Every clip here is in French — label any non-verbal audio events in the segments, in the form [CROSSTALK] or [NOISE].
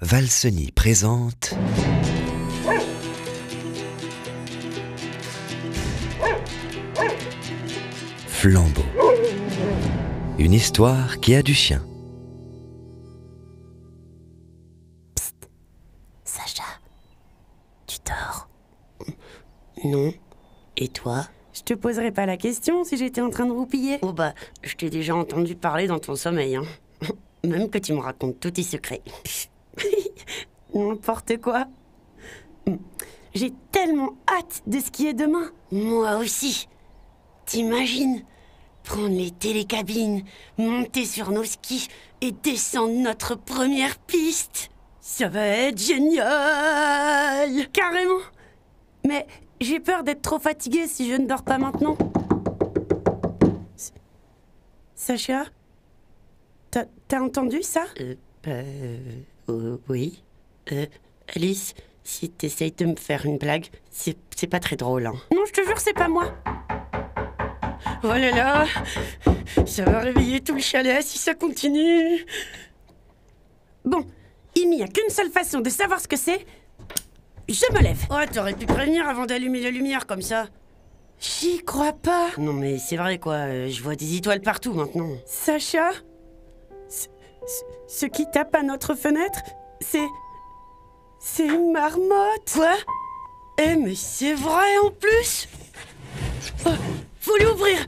Valseny présente. Flambeau. Une histoire qui a du chien. Sacha, tu dors? Non. Et toi? Je te poserais pas la question si j'étais en train de roupiller. Oh bah, je t'ai déjà entendu parler dans ton sommeil, hein. [LAUGHS] Même que tu me racontes tous tes secrets. [LAUGHS] N'importe quoi. J'ai tellement hâte de skier demain. Moi aussi. T'imagines Prendre les télécabines, monter sur nos skis et descendre notre première piste. Ça va être génial Carrément. Mais j'ai peur d'être trop fatiguée si je ne dors pas maintenant. Sacha T'as entendu ça? Euh, bah, euh, oui. Euh, Alice, si t'essayes de me faire une blague, c'est c'est pas très drôle, hein. Non, je te jure, c'est pas moi. Oh là là Ça va réveiller tout le chalet si ça continue Bon, il n'y a qu'une seule façon de savoir ce que c'est. Je me lève. Oh, t'aurais pu prévenir avant d'allumer la lumière comme ça J'y crois pas. Non mais c'est vrai quoi, euh, je vois des étoiles partout maintenant. Sacha ce, qui tape à notre fenêtre, c'est. C'est une marmotte. Quoi? Eh mais c'est vrai en plus Oh, Faut l'ouvrir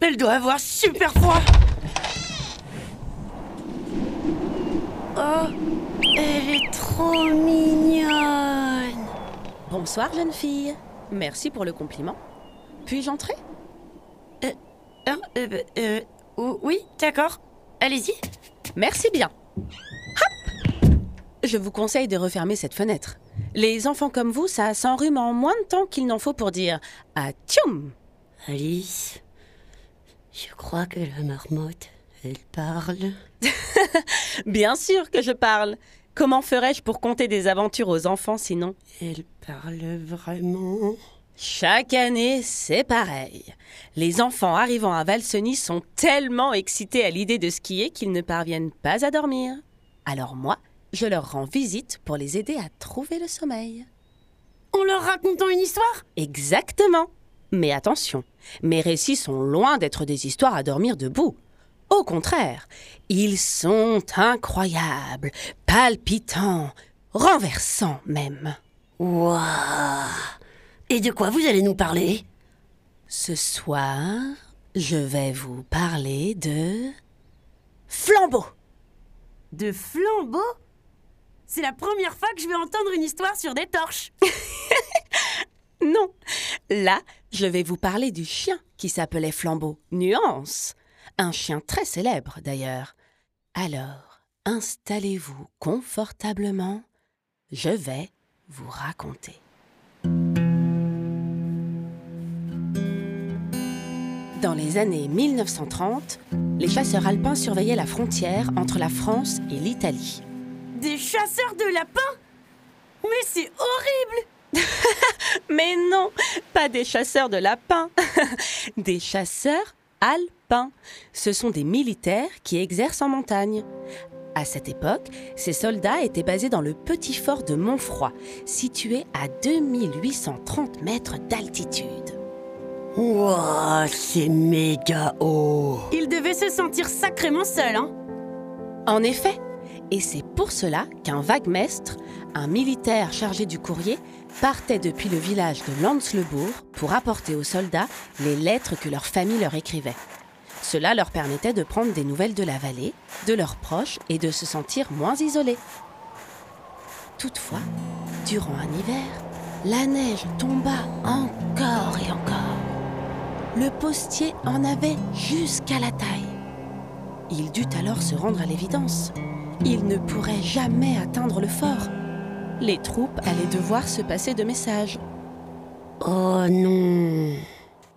Elle doit avoir super froid Oh Elle est trop mignonne Bonsoir, jeune fille. Merci pour le compliment. Puis-je entrer? Euh, bah, euh, oh, Oui, d'accord. Allez-y. Merci bien. Hop Je vous conseille de refermer cette fenêtre. Les enfants comme vous, ça s'enrhume en moins de temps qu'il n'en faut pour dire Atchoum Alice, je crois que la marmotte, elle parle. [LAUGHS] Bien sûr que je parle. Comment ferais-je pour conter des aventures aux enfants sinon? Elle parle vraiment Chaque année, c'est pareil. Les enfants arrivant à Valseny sont tellement excités à l'idée de skier qu'ils ne parviennent pas à dormir. Alors moi, je leur rends visite pour les aider à trouver le sommeil. En leur racontant une histoire? Exactement. Mais attention, mes récits sont loin d'être des histoires à dormir debout. Au contraire, ils sont incroyables, palpitants, renversants même. Waouh Et de quoi vous allez nous parler? Ce soir, je vais vous parler de flambeau. De flambeau? C'est la première fois que je vais entendre une histoire sur des torches. [LAUGHS] Non, là, je vais vous parler du chien qui s'appelait Flambeau. Nuance. Un chien très célèbre d'ailleurs. Alors, installez-vous confortablement. Je vais vous raconter. Dans les années 1930, les chasseurs alpins surveillaient la frontière entre la France et l'Italie. Des chasseurs de lapins? Mais c'est horrible [LAUGHS] Mais non, pas des chasseurs de lapins, [LAUGHS] des chasseurs alpins. Ce sont des militaires qui exercent en montagne. À cette époque, ces soldats étaient basés dans le petit fort de Montfroid, situé à 2830 mètres d'altitude. C'est méga haut Ils devaient se sentir sacrément seuls, hein En effet, et c'est pour cela qu'un vaguemestre, un militaire chargé du courrier, partait depuis le village de Landslebourg pour apporter aux soldats les lettres que leur famille leur écrivait. Cela leur permettait de prendre des nouvelles de la vallée, de leurs proches et de se sentir moins isolés. Toutefois, durant un hiver, la neige tomba encore et encore. Le postier en avait jusqu'à la taille. Il dut alors se rendre à l'évidence. Il ne pourrait jamais atteindre le fort. Les troupes allaient devoir se passer de messages. Oh non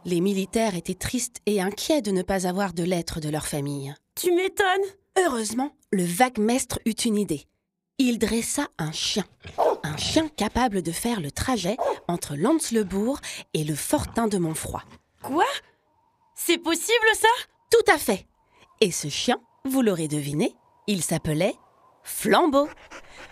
Les militaires étaient tristes et inquiets de ne pas avoir de lettres de leur famille. Tu m'étonnes Heureusement, le vaguemestre eut une idée. Il dressa un chien. Un chien capable de faire le trajet entre Landslebourg et le fortin de Montfroid. Quoi? C'est possible ça? Tout à fait. Et ce chien, vous l'aurez deviné, il s'appelait Flambeau.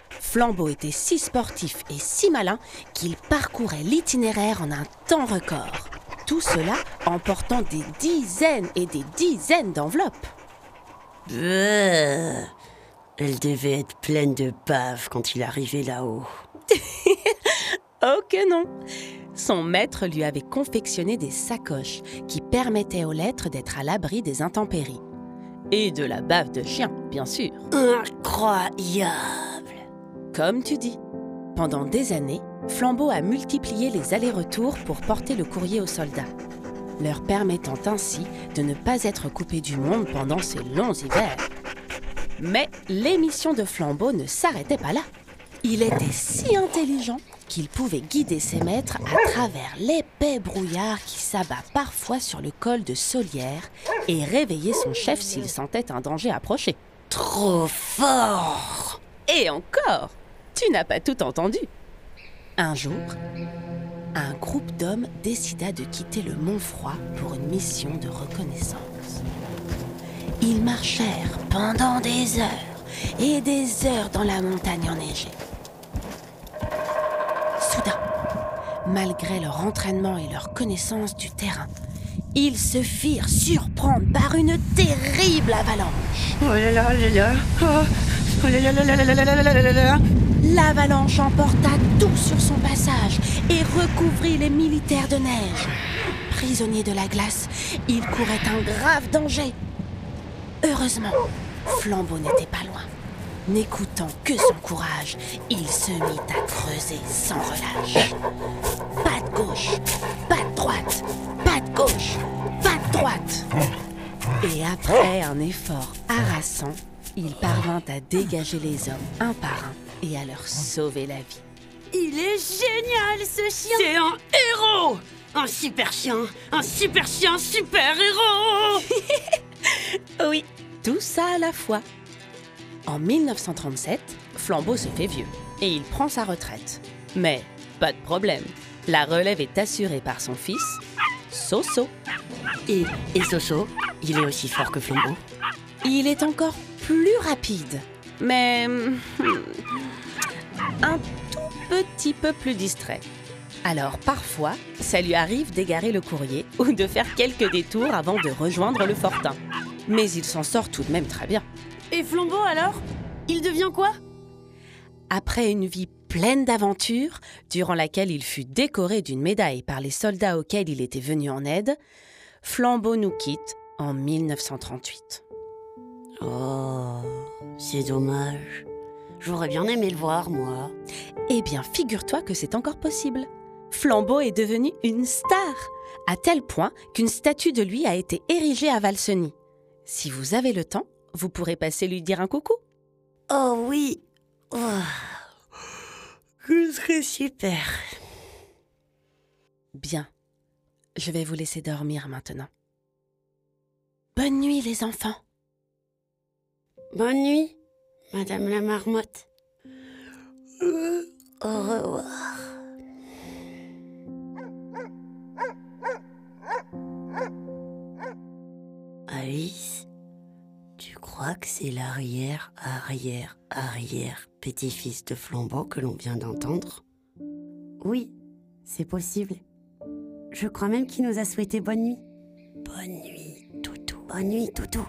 Flambeau était si sportif et si malin qu'il parcourait l'itinéraire en un temps record. Tout cela en portant des dizaines et des dizaines d'enveloppes. Euh, Elle devait être pleine de bave quand il arrivait là-haut. [LAUGHS] Oh que non Son maître lui avait confectionné des sacoches qui permettaient aux lettres d'être à l'abri des intempéries. Et de la bave de chien, bien sûr. Incroyable Comme tu dis. Pendant des années, Flambeau a multiplié les allers-retours pour porter le courrier aux soldats, leur permettant ainsi de ne pas être coupés du monde pendant ces longs hivers. Mais l'émission de Flambeau ne s'arrêtait pas là. Il était si intelligent qu'il pouvait guider ses maîtres à travers l'épais brouillard qui s'abat parfois sur le col de Solière et réveiller son chef s'il sentait un danger approcher. Trop fort Et encore, tu n'as pas tout entendu. Un jour, un groupe d'hommes décida de quitter le Mont Froid pour une mission de reconnaissance. Ils marchèrent pendant des heures et des heures dans la montagne enneigée. Soudain, malgré leur entraînement et leur connaissance du terrain, ils se firent surprendre par une terrible avalanche. L'avalanche emporta tout sur son passage et recouvrit les militaires de neige. Prisonniers de la glace, ils couraient un grave danger. Heureusement, Flambeau n'était pas loin. N'écoutant que son courage, il se mit à creuser sans relâche. Pas de gauche, pas de droite, pas de gauche, pas de droite. Et après un effort harassant, il parvint à dégager les hommes un par un et à leur sauver la vie. Il est génial ce chien C'est un héros Un super chien Un super chien super héros [LAUGHS] Oui, tout ça à la fois. En 1937, Flambeau se fait vieux et il prend sa retraite. Mais pas de problème, la relève est assurée par son fils, Soso. Et, et Soso, il est aussi fort que Flambeau? Il est encore plus rapide, mais hum, un tout petit peu plus distrait. Alors parfois, ça lui arrive d'égarer le courrier ou de faire quelques détours avant de rejoindre le fortin. Mais il s'en sort tout de même très bien. Et Flambeau alors? Il devient quoi? Après une vie pleine d'aventures, durant laquelle il fut décoré d'une médaille par les soldats auxquels il était venu en aide, Flambeau nous quitte en 1938. Oh, c'est dommage. J'aurais bien aimé le voir, moi. Eh bien, figure-toi que c'est encore possible. Flambeau est devenu une star, à tel point qu'une statue de lui a été érigée à Valseny. Si vous avez le temps, vous pourrez passer lui dire un coucou. Oh oui oh. Ce serait super. Bien, je vais vous laisser dormir maintenant. Bonne nuit les enfants. Bonne nuit, Madame la Marmotte. Euh, Au revoir. Alice, crois que c'est l'arrière, arrière, arrière petit-fils de Flambeau que l'on vient d'entendre Oui, c'est possible. Je crois même qu'il nous a souhaité bonne nuit. Bonne nuit, Toutou. Bonne nuit, Toutou.